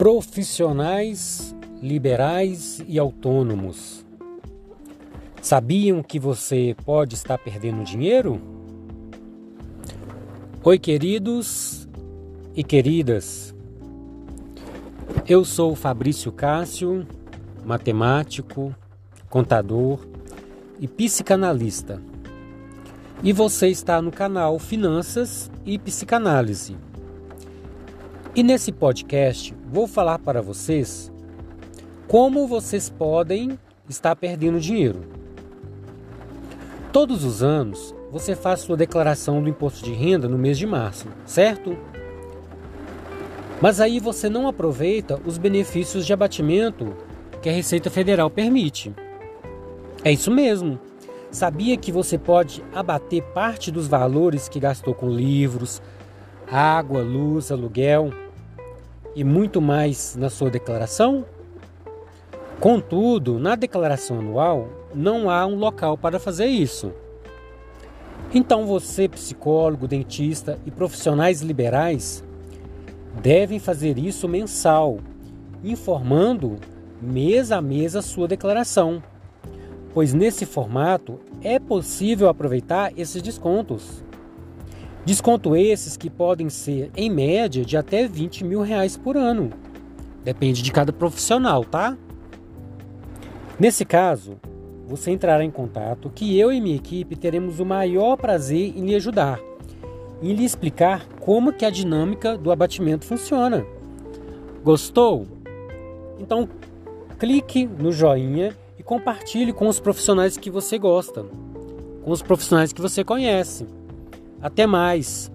Profissionais liberais e autônomos. Sabiam que você pode estar perdendo dinheiro? Oi, queridos e queridas. Eu sou Fabrício Cássio, matemático, contador e psicanalista. E você está no canal Finanças e Psicanálise. E nesse podcast vou falar para vocês como vocês podem estar perdendo dinheiro. Todos os anos você faz sua declaração do imposto de renda no mês de março, certo? Mas aí você não aproveita os benefícios de abatimento que a Receita Federal permite. É isso mesmo. Sabia que você pode abater parte dos valores que gastou com livros, água, luz, aluguel e muito mais na sua declaração? Contudo, na declaração anual não há um local para fazer isso. Então você, psicólogo, dentista e profissionais liberais, devem fazer isso mensal, informando mês a mês a sua declaração, pois nesse formato é possível aproveitar esses descontos. Desconto esses que podem ser, em média, de até 20 mil reais por ano. Depende de cada profissional, tá? Nesse caso, você entrará em contato que eu e minha equipe teremos o maior prazer em lhe ajudar, em lhe explicar como que a dinâmica do abatimento funciona. Gostou? Então clique no joinha e compartilhe com os profissionais que você gosta, com os profissionais que você conhece. Até mais!